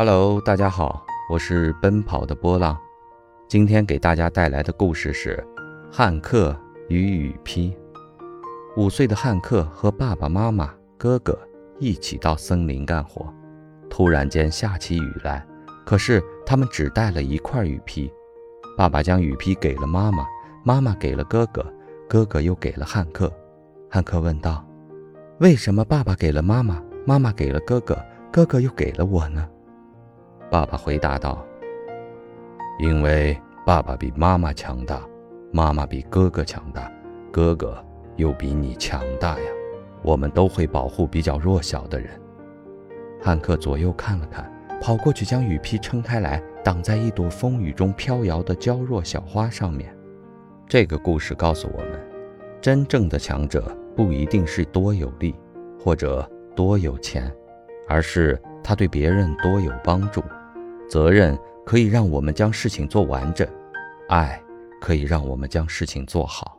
Hello，大家好，我是奔跑的波浪。今天给大家带来的故事是《汉克与雨披》。五岁的汉克和爸爸妈妈、哥哥一起到森林干活，突然间下起雨来，可是他们只带了一块雨披。爸爸将雨披给了妈妈，妈妈给了哥哥，哥哥又给了汉克。汉克问道：“为什么爸爸给了妈妈，妈妈给了哥哥，哥哥又给了我呢？”爸爸回答道：“因为爸爸比妈妈强大，妈妈比哥哥强大，哥哥又比你强大呀。我们都会保护比较弱小的人。”汉克左右看了看，跑过去将雨披撑开来，挡在一朵风雨中飘摇的娇弱小花上面。这个故事告诉我们，真正的强者不一定是多有力，或者多有钱，而是他对别人多有帮助。责任可以让我们将事情做完整，爱可以让我们将事情做好。